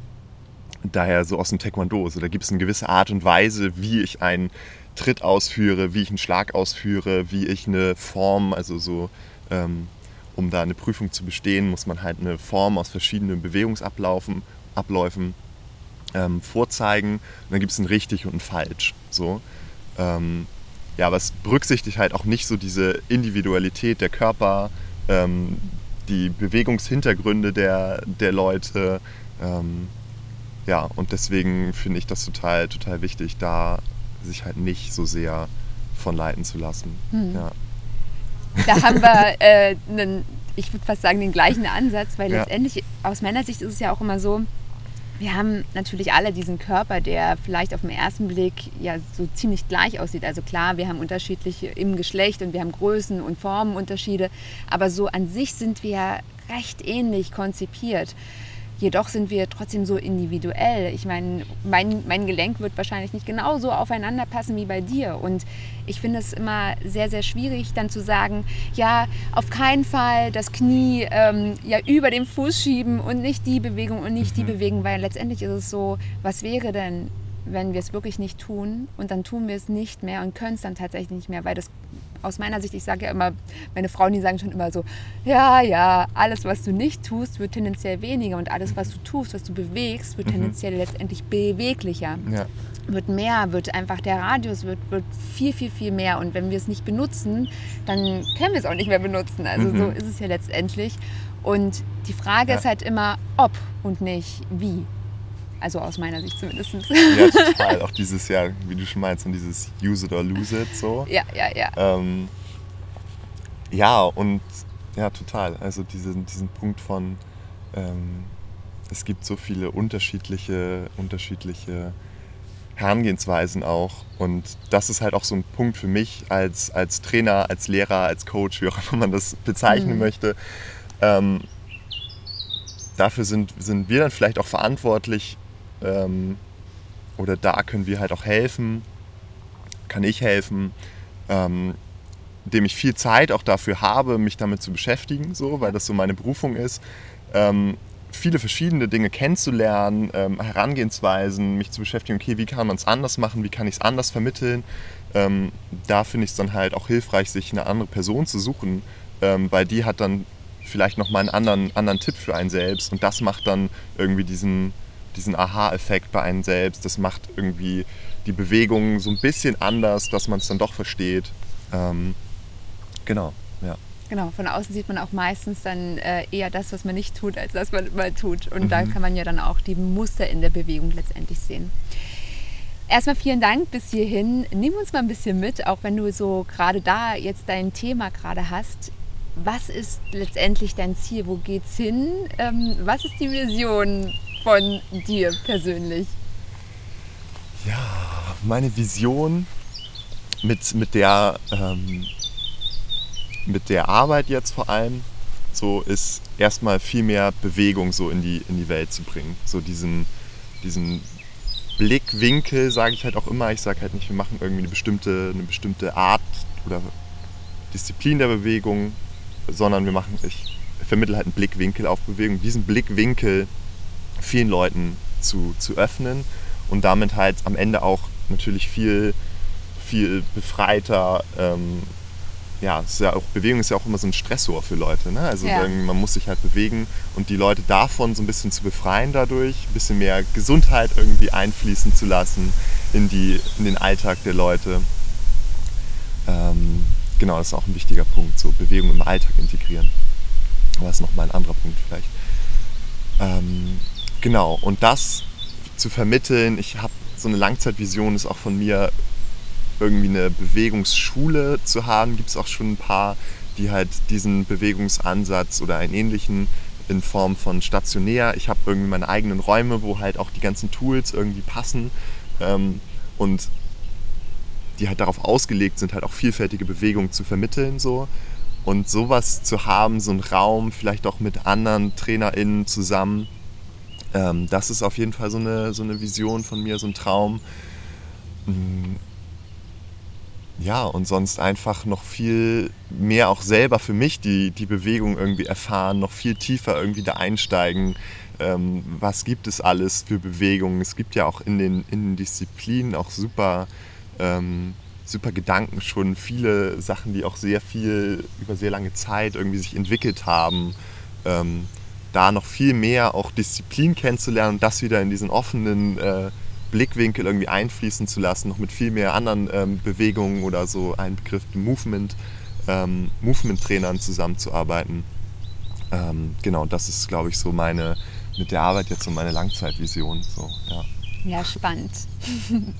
daher so aus dem Taekwondo, so, da gibt es eine gewisse Art und Weise, wie ich einen Tritt ausführe, wie ich einen Schlag ausführe, wie ich eine Form, also so ähm, um da eine Prüfung zu bestehen, muss man halt eine Form aus verschiedenen Bewegungsabläufen Abläufen, ähm, vorzeigen. Und dann gibt es ein richtig und ein falsch. So. Ähm, ja, aber es berücksichtigt halt auch nicht so diese Individualität der Körper, ähm, die Bewegungshintergründe der, der Leute. Ähm, ja, und deswegen finde ich das total, total wichtig, da sich halt nicht so sehr von leiten zu lassen. Hm. Ja. Da haben wir äh, einen, ich würde fast sagen, den gleichen Ansatz, weil ja. letztendlich aus meiner Sicht ist es ja auch immer so, wir haben natürlich alle diesen Körper, der vielleicht auf den ersten Blick ja so ziemlich gleich aussieht. Also klar, wir haben unterschiedliche im Geschlecht und wir haben Größen und Formenunterschiede, aber so an sich sind wir recht ähnlich konzipiert. Jedoch sind wir trotzdem so individuell. Ich meine, mein, mein Gelenk wird wahrscheinlich nicht genauso aufeinander passen wie bei dir. Und ich finde es immer sehr, sehr schwierig, dann zu sagen, ja, auf keinen Fall das Knie ähm, ja über den Fuß schieben und nicht die Bewegung und nicht mhm. die Bewegung, weil letztendlich ist es so, was wäre denn, wenn wir es wirklich nicht tun und dann tun wir es nicht mehr und können es dann tatsächlich nicht mehr, weil das aus meiner Sicht, ich sage ja immer, meine Frauen, die sagen schon immer so, ja, ja, alles, was du nicht tust, wird tendenziell weniger und alles, was du tust, was du bewegst, wird mhm. tendenziell letztendlich beweglicher. Ja. Wird mehr, wird einfach der Radius wird, wird viel, viel, viel mehr. Und wenn wir es nicht benutzen, dann können wir es auch nicht mehr benutzen. Also mhm. so ist es ja letztendlich. Und die Frage ja. ist halt immer, ob und nicht wie. Also aus meiner Sicht zumindest. Ja, total. Auch dieses Jahr, wie du schon meinst, und dieses Use it or lose it so. Ja, ja, ja. Ähm, ja, und ja, total. Also diesen, diesen Punkt von, ähm, es gibt so viele unterschiedliche, unterschiedliche Herangehensweisen auch. Und das ist halt auch so ein Punkt für mich als, als Trainer, als Lehrer, als Coach, wie auch immer man das bezeichnen mhm. möchte. Ähm, dafür sind, sind wir dann vielleicht auch verantwortlich, ähm, oder da können wir halt auch helfen, kann ich helfen, ähm, indem ich viel Zeit auch dafür habe, mich damit zu beschäftigen, so, weil das so meine Berufung ist. Ähm, viele verschiedene Dinge kennenzulernen, ähm, Herangehensweisen, mich zu beschäftigen, okay, wie kann man es anders machen, wie kann ich es anders vermitteln. Ähm, da finde ich es dann halt auch hilfreich, sich eine andere Person zu suchen, ähm, weil die hat dann vielleicht nochmal einen anderen, anderen Tipp für einen selbst und das macht dann irgendwie diesen, diesen Aha-Effekt bei einem selbst. Das macht irgendwie die Bewegung so ein bisschen anders, dass man es dann doch versteht. Ähm, genau, ja. Genau, von außen sieht man auch meistens dann äh, eher das, was man nicht tut, als das, was man tut. Und mhm. da kann man ja dann auch die Muster in der Bewegung letztendlich sehen. Erstmal vielen Dank bis hierhin. Nimm uns mal ein bisschen mit, auch wenn du so gerade da jetzt dein Thema gerade hast. Was ist letztendlich dein Ziel? Wo geht's hin? Ähm, was ist die Vision von dir persönlich? Ja, meine Vision mit, mit, der, ähm, mit der Arbeit jetzt vor allem so ist erstmal viel mehr Bewegung so in die, in die Welt zu bringen. So diesen, diesen Blickwinkel sage ich halt auch immer. Ich sage halt nicht, wir machen irgendwie eine bestimmte, eine bestimmte Art oder Disziplin der Bewegung, sondern wir machen, ich vermittle halt einen Blickwinkel auf Bewegung. Diesen Blickwinkel vielen Leuten zu, zu öffnen und damit halt am Ende auch natürlich viel, viel befreiter. Ähm, ja, ist ja auch, Bewegung ist ja auch immer so ein Stressor für Leute. Ne? Also Ja. man muss sich halt bewegen und die Leute davon so ein bisschen zu befreien dadurch, ein bisschen mehr Gesundheit irgendwie einfließen zu lassen in, die, in den Alltag der Leute. Ähm, genau, das ist auch ein wichtiger Punkt, so Bewegung im Alltag integrieren. Aber das ist nochmal ein anderer Punkt vielleicht. Ähm, genau, und das zu vermitteln, ich habe so eine Langzeitvision, ist auch von mir irgendwie eine Bewegungsschule zu haben. Gibt es auch schon ein paar, die halt diesen Bewegungsansatz oder einen ähnlichen in Form von stationär. Ich habe irgendwie meine eigenen Räume, wo halt auch die ganzen Tools irgendwie passen ähm, und die halt darauf ausgelegt sind, halt auch vielfältige Bewegungen zu vermitteln so. Und sowas zu haben, so einen Raum, vielleicht auch mit anderen TrainerInnen zusammen, ähm, das ist auf jeden Fall so eine, so eine Vision von mir, so ein Traum. Mm, Ja, und sonst einfach noch viel mehr auch selber für mich die, die Bewegung irgendwie erfahren, noch viel tiefer irgendwie da einsteigen. Ähm, was gibt es alles für Bewegungen? Es gibt ja auch in den, in den Disziplinen auch super, ähm, super Gedanken schon, viele Sachen, die auch sehr viel über sehr lange Zeit irgendwie sich entwickelt haben. Ähm, da noch viel mehr auch Disziplin kennenzulernen und das wieder in diesen offenen äh, Blickwinkel irgendwie einfließen zu lassen, noch mit viel mehr anderen ähm, Bewegungen oder so ein Begriff Movement, ähm, Movement-Trainern zusammenzuarbeiten. Ähm, genau, das ist, glaube ich, so meine, mit der Arbeit jetzt so meine Langzeitvision. So, ja. Ja, spannend.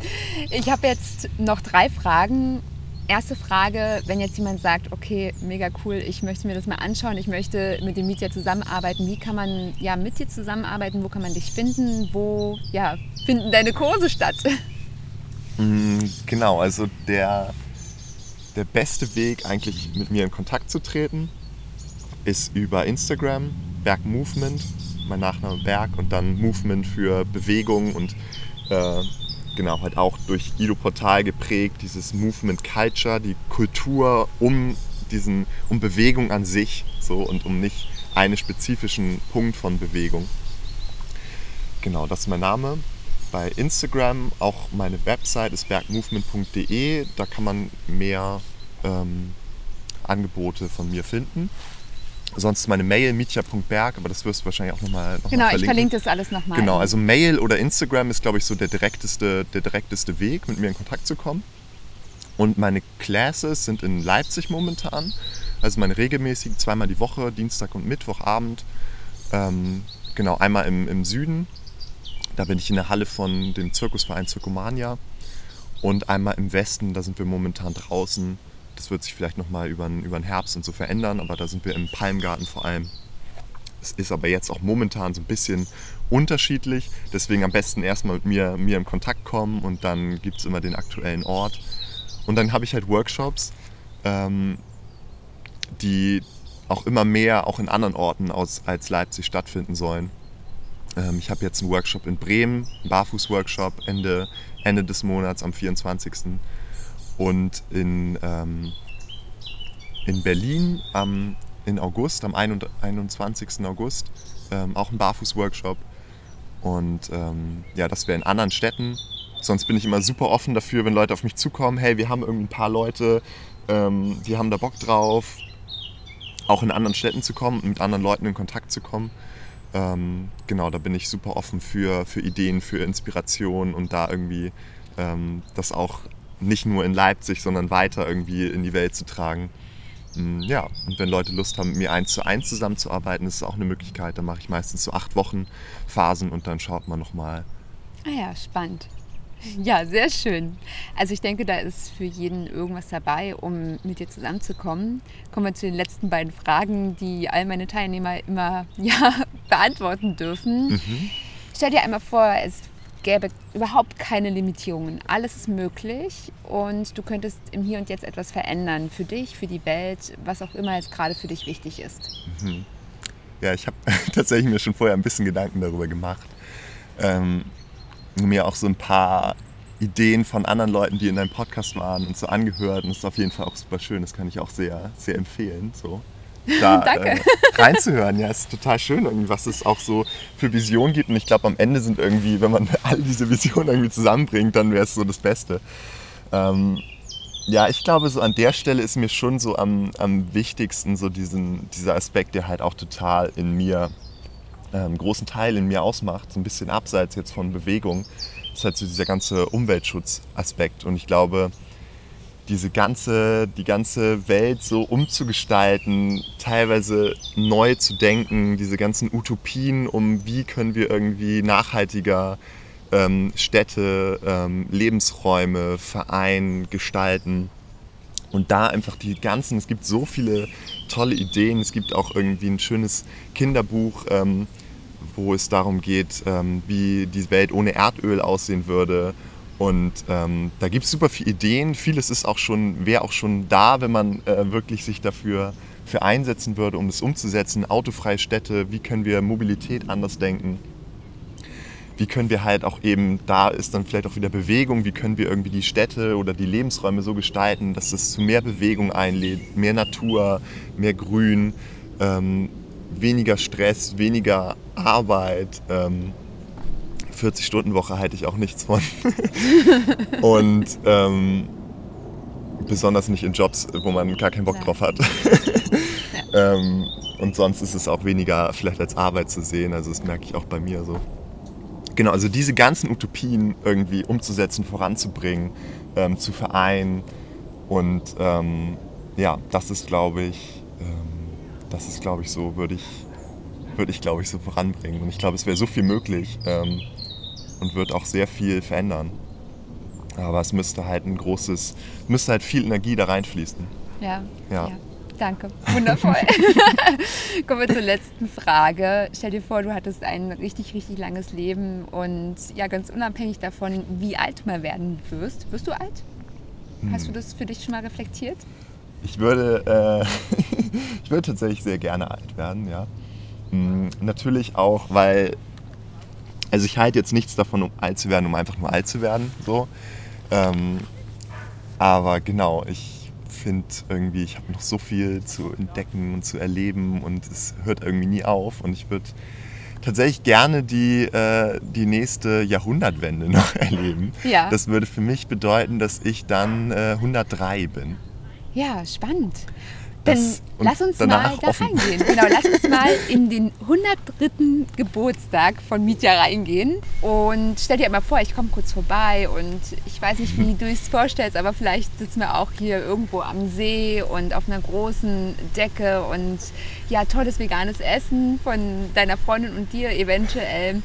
Ich habe jetzt noch drei Fragen. Erste Frage, wenn jetzt jemand sagt, okay, mega cool, ich möchte mir das mal anschauen, ich möchte mit dem Mietja zusammenarbeiten, wie kann man ja mit dir zusammenarbeiten, wo kann man dich finden, wo ja, finden deine Kurse statt? Mm, Genau, also der, der beste Weg eigentlich mit mir in Kontakt zu treten ist über Instagram, Berg Movement, mein Nachname Berg und dann Movement für Bewegung und äh, genau halt auch durch Ido Portal geprägt, dieses Movement Culture, die Kultur um diesen, um Bewegung an sich so und um nicht einen spezifischen Punkt von Bewegung. Genau, das ist mein Name. Bei Instagram auch meine Website ist bergmovement.de. Da kann man mehr ähm, Angebote von mir finden. Sonst meine Mail mitja.berg, aber das wirst du wahrscheinlich auch nochmal noch Genau, mal ich verlinke das alles nochmal. Genau, also Mail oder Instagram ist, glaube ich, so der direkteste, der direkteste Weg, mit mir in Kontakt zu kommen. Und meine Classes sind in Leipzig momentan. Also meine regelmäßigen, zweimal die Woche, Dienstag und Mittwochabend. Ähm, genau, einmal im, im Süden. Da bin ich in der Halle von dem Zirkusverein Zirkumania. Und einmal im Westen, da sind wir momentan draußen. Das wird sich vielleicht nochmal über, über den Herbst und so verändern, aber da sind wir im Palmgarten vor allem. Es ist aber jetzt auch momentan so ein bisschen unterschiedlich. Deswegen am besten erstmal mit mir, mir in Kontakt kommen und dann gibt es immer den aktuellen Ort. Und dann habe ich halt Workshops, ähm, die auch immer mehr auch in anderen Orten aus, als Leipzig stattfinden sollen. Ähm, ich habe jetzt einen Workshop in Bremen, einen Barfuß-Workshop Ende, Ende des Monats am 24. Und in, ähm, in Berlin am, in August, am 21. August, ähm, auch ein Barfuß-Workshop. Und ähm, ja, das wäre in anderen Städten. Sonst bin ich immer super offen dafür, wenn Leute auf mich zukommen. Hey, wir haben irgendwie ein paar Leute, ähm, die haben da Bock drauf, auch in anderen Städten zu kommen und mit anderen Leuten in Kontakt zu kommen. Ähm, genau, da bin ich super offen für, für Ideen, für Inspiration und da irgendwie ähm, das auch nicht nur in Leipzig, sondern weiter irgendwie in die Welt zu tragen. Mm, Ja, und wenn Leute Lust haben, mit mir eins zu eins zusammenzuarbeiten, ist es auch eine Möglichkeit. Dann mache ich meistens so acht Wochen Phasen und dann schaut man nochmal. Ah ja, spannend. Ja, sehr schön. Also ich denke, da ist für jeden irgendwas dabei, um mit dir zusammenzukommen. Kommen wir zu den letzten beiden Fragen, die all meine Teilnehmer immer ja, beantworten dürfen. Stell dir einmal vor, es gäbe überhaupt keine Limitierungen. Alles ist möglich und du könntest im Hier und Jetzt etwas verändern. Für dich, für die Welt, was auch immer jetzt gerade für dich wichtig ist. Ja, ich habe tatsächlich mir schon vorher ein bisschen Gedanken darüber gemacht. Ähm, mir auch so ein paar Ideen von anderen Leuten, die in deinem Podcast waren und so angehört. Und das ist auf jeden Fall auch super schön. Das kann ich auch sehr, sehr empfehlen. So. Da, äh, reinzuhören, ja, ist total schön, irgendwie, was es auch so für Visionen gibt. Und ich glaube, am Ende sind irgendwie, wenn man all diese Visionen irgendwie zusammenbringt, dann wäre es so das Beste. Ähm, ja, ich glaube, so an der Stelle ist mir schon so am, am wichtigsten so diesen, dieser Aspekt, der halt auch total in mir, äh, einen großen Teil in mir ausmacht, so ein bisschen abseits jetzt von Bewegung, ist halt so dieser ganze Umweltschutzaspekt. Und ich glaube, diese ganze, die ganze Welt so umzugestalten, teilweise neu zu denken, diese ganzen Utopien um, wie können wir irgendwie nachhaltiger ähm, Städte, ähm, Lebensräume, Verein gestalten. Und da einfach die ganzen, es gibt so viele tolle Ideen. Es gibt auch irgendwie ein schönes Kinderbuch, ähm, wo es darum geht, ähm, wie die Welt ohne Erdöl aussehen würde und ähm, da gibt es super viele Ideen. Vieles ist auch schon, wäre auch schon da, wenn man äh, wirklich sich dafür für einsetzen würde, um es umzusetzen. Autofreie Städte, wie können wir Mobilität anders denken? Wie können wir halt auch eben, da ist dann vielleicht auch wieder Bewegung, wie können wir irgendwie die Städte oder die Lebensräume so gestalten, dass es zu mehr Bewegung einlädt, mehr Natur, mehr Grün, ähm, weniger Stress, weniger Arbeit. Ähm, 40-Stunden-Woche halte ich auch nichts von. und ähm, besonders nicht in Jobs, wo man gar keinen Bock drauf hat. ähm, und sonst ist es auch weniger vielleicht als Arbeit zu sehen. Also das merke ich auch bei mir so. Genau, also diese ganzen Utopien irgendwie umzusetzen, voranzubringen, ähm, zu vereinen. Und ähm, ja, das ist, glaube ich, ähm, das ist, glaube ich, so, würde ich, würde ich, glaube ich, so voranbringen. Und ich glaube, es wäre so viel möglich. Und wird auch sehr viel verändern. Aber es müsste halt ein großes, müsste halt viel Energie da reinfließen. Ja. ja. ja. Danke, wundervoll. Kommen wir zur letzten Frage. Stell dir vor, du hattest ein richtig, richtig langes Leben und ja, ganz unabhängig davon, wie alt du mal werden wirst. Wirst du alt? Hm. Hast du das für dich schon mal reflektiert? Ich würde, äh, ich würde tatsächlich sehr gerne alt werden, ja. Hm, natürlich auch, weil also ich halte jetzt nichts davon, um alt zu werden, um einfach nur alt zu werden. So. Ähm, aber genau, ich finde irgendwie, ich habe noch so viel zu entdecken und zu erleben und es hört irgendwie nie auf. Und ich würde tatsächlich gerne die, äh, die nächste Jahrhundertwende noch erleben. Ja. Das würde für mich bedeuten, dass ich dann äh, 103 bin. Ja, spannend. Dann lass uns mal da offen. reingehen. Genau, lass uns mal in den 103. Geburtstag von Mitya reingehen. Und stell dir mal vor, ich komme kurz vorbei und ich weiß nicht, wie du es vorstellst, aber vielleicht sitzen wir auch hier irgendwo am See und auf einer großen Decke und ja, tolles veganes Essen von deiner Freundin und dir eventuell.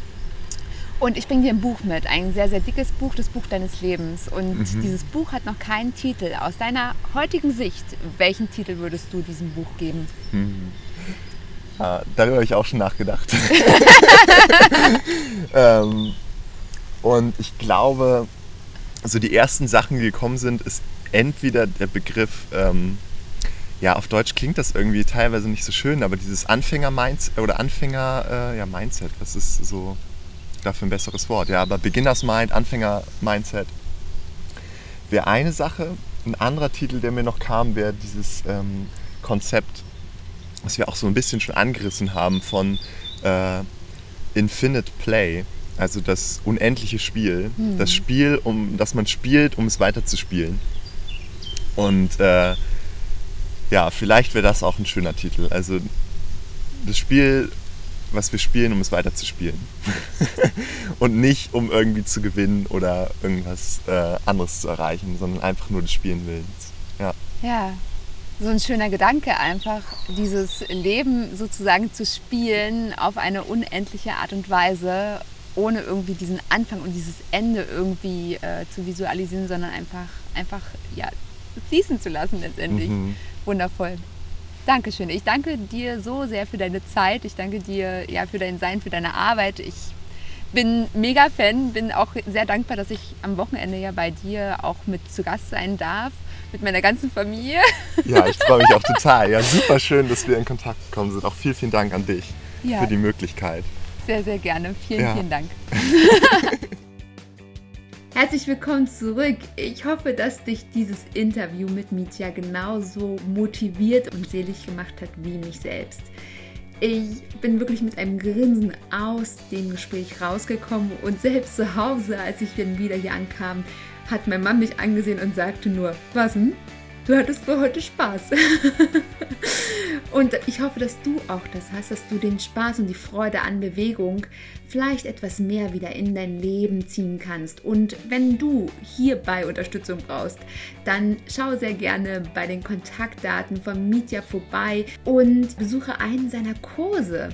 Und ich bringe dir ein Buch mit, ein sehr, sehr dickes Buch, das Buch deines Lebens. Und mhm. dieses Buch hat noch keinen Titel. Aus deiner heutigen Sicht, welchen Titel würdest du diesem Buch geben? Mhm. Ah, darüber habe ich auch schon nachgedacht. ähm, und ich glaube, also die ersten Sachen, die gekommen sind, ist entweder der Begriff, ähm, ja, auf Deutsch klingt das irgendwie teilweise nicht so schön, aber dieses Anfänger-Mindset oder Anfänger-Mindset, äh, ja, Mindset, das ist so dafür ein besseres Wort. Ja, aber Beginners Mind, Anfänger Mindset wäre eine Sache. Ein anderer Titel, der mir noch kam, wäre dieses ähm, Konzept, was wir auch so ein bisschen schon angerissen haben von äh, Infinite Play. Also das unendliche Spiel. Hm. Das Spiel, um das man spielt, um es weiterzuspielen. Und äh, ja, vielleicht wäre das auch ein schöner Titel. Also das Spiel was wir spielen, um es weiterzuspielen. und nicht, um irgendwie zu gewinnen oder irgendwas äh, anderes zu erreichen, sondern einfach nur des Spielen Willens. Ja. ja, so ein schöner Gedanke einfach, dieses Leben sozusagen zu spielen auf eine unendliche Art und Weise, ohne irgendwie diesen Anfang und dieses Ende irgendwie äh, zu visualisieren, sondern einfach, einfach ja, fließen zu lassen letztendlich. Mhm. Wundervoll. Dankeschön. Ich danke dir so sehr für deine Zeit. Ich danke dir ja, für dein Sein, für deine Arbeit. Ich bin mega Fan, bin auch sehr dankbar, dass ich am Wochenende ja bei dir auch mit zu Gast sein darf, mit meiner ganzen Familie. Ja, ich freue mich auch total. Ja, super schön, dass wir in Kontakt gekommen sind. Auch vielen, vielen Dank an dich ja. für die Möglichkeit. Sehr, sehr gerne. Vielen, ja. vielen Dank. Herzlich willkommen zurück. Ich hoffe, dass dich dieses Interview mit Mitya genauso motiviert und selig gemacht hat wie mich selbst. Ich bin wirklich mit einem Grinsen aus dem Gespräch rausgekommen und selbst zu Hause, als ich dann wieder hier ankam, hat mein Mann mich angesehen und sagte nur, was denn? Du hattest für heute Spaß. und ich hoffe, dass du auch das hast, dass du den Spaß und die Freude an Bewegung vielleicht etwas mehr wieder in dein Leben ziehen kannst. Und wenn du hierbei Unterstützung brauchst, dann schau sehr gerne bei den Kontaktdaten von Mietja vorbei und besuche einen seiner Kurse.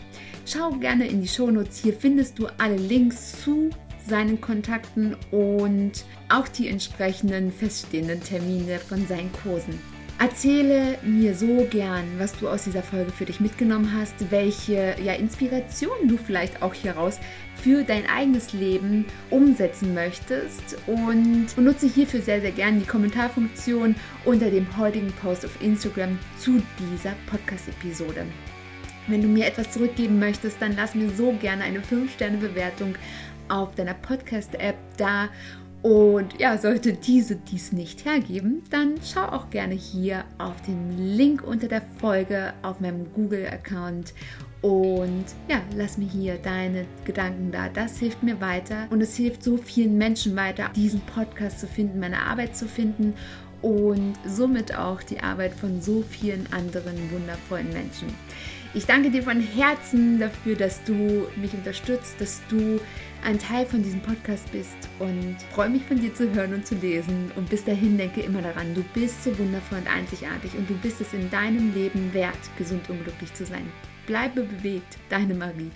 Schau gerne in die Shownotes. Hier findest du alle Links zu seinen Kontakten und auch die entsprechenden feststehenden Termine von seinen Kursen. Erzähle mir so gern, was du aus dieser Folge für dich mitgenommen hast, welche ja, Inspirationen du vielleicht auch hieraus für dein eigenes Leben umsetzen möchtest und benutze hierfür sehr, sehr gern die Kommentarfunktion unter dem heutigen Post auf Instagram zu dieser Podcast-Episode. Wenn du mir etwas zurückgeben möchtest, dann lass mir so gerne eine 5-Sterne-Bewertung auf deiner Podcast-App da. Und ja, sollte diese dies nicht hergeben, dann schau auch gerne hier auf den Link unter der Folge auf meinem Google-Account und ja, lass mir hier deine Gedanken da. Das hilft mir weiter und es hilft so vielen Menschen weiter, diesen Podcast zu finden, meine Arbeit zu finden und somit auch die Arbeit von so vielen anderen wundervollen Menschen. Ich danke dir von Herzen dafür, dass du mich unterstützt, dass du ein Teil von diesem Podcast bist und freue mich von dir zu hören und zu lesen. Und bis dahin denke immer daran, du bist so wundervoll und einzigartig und du bist es in deinem Leben wert, gesund und glücklich zu sein. Bleibe bewegt, deine Marie.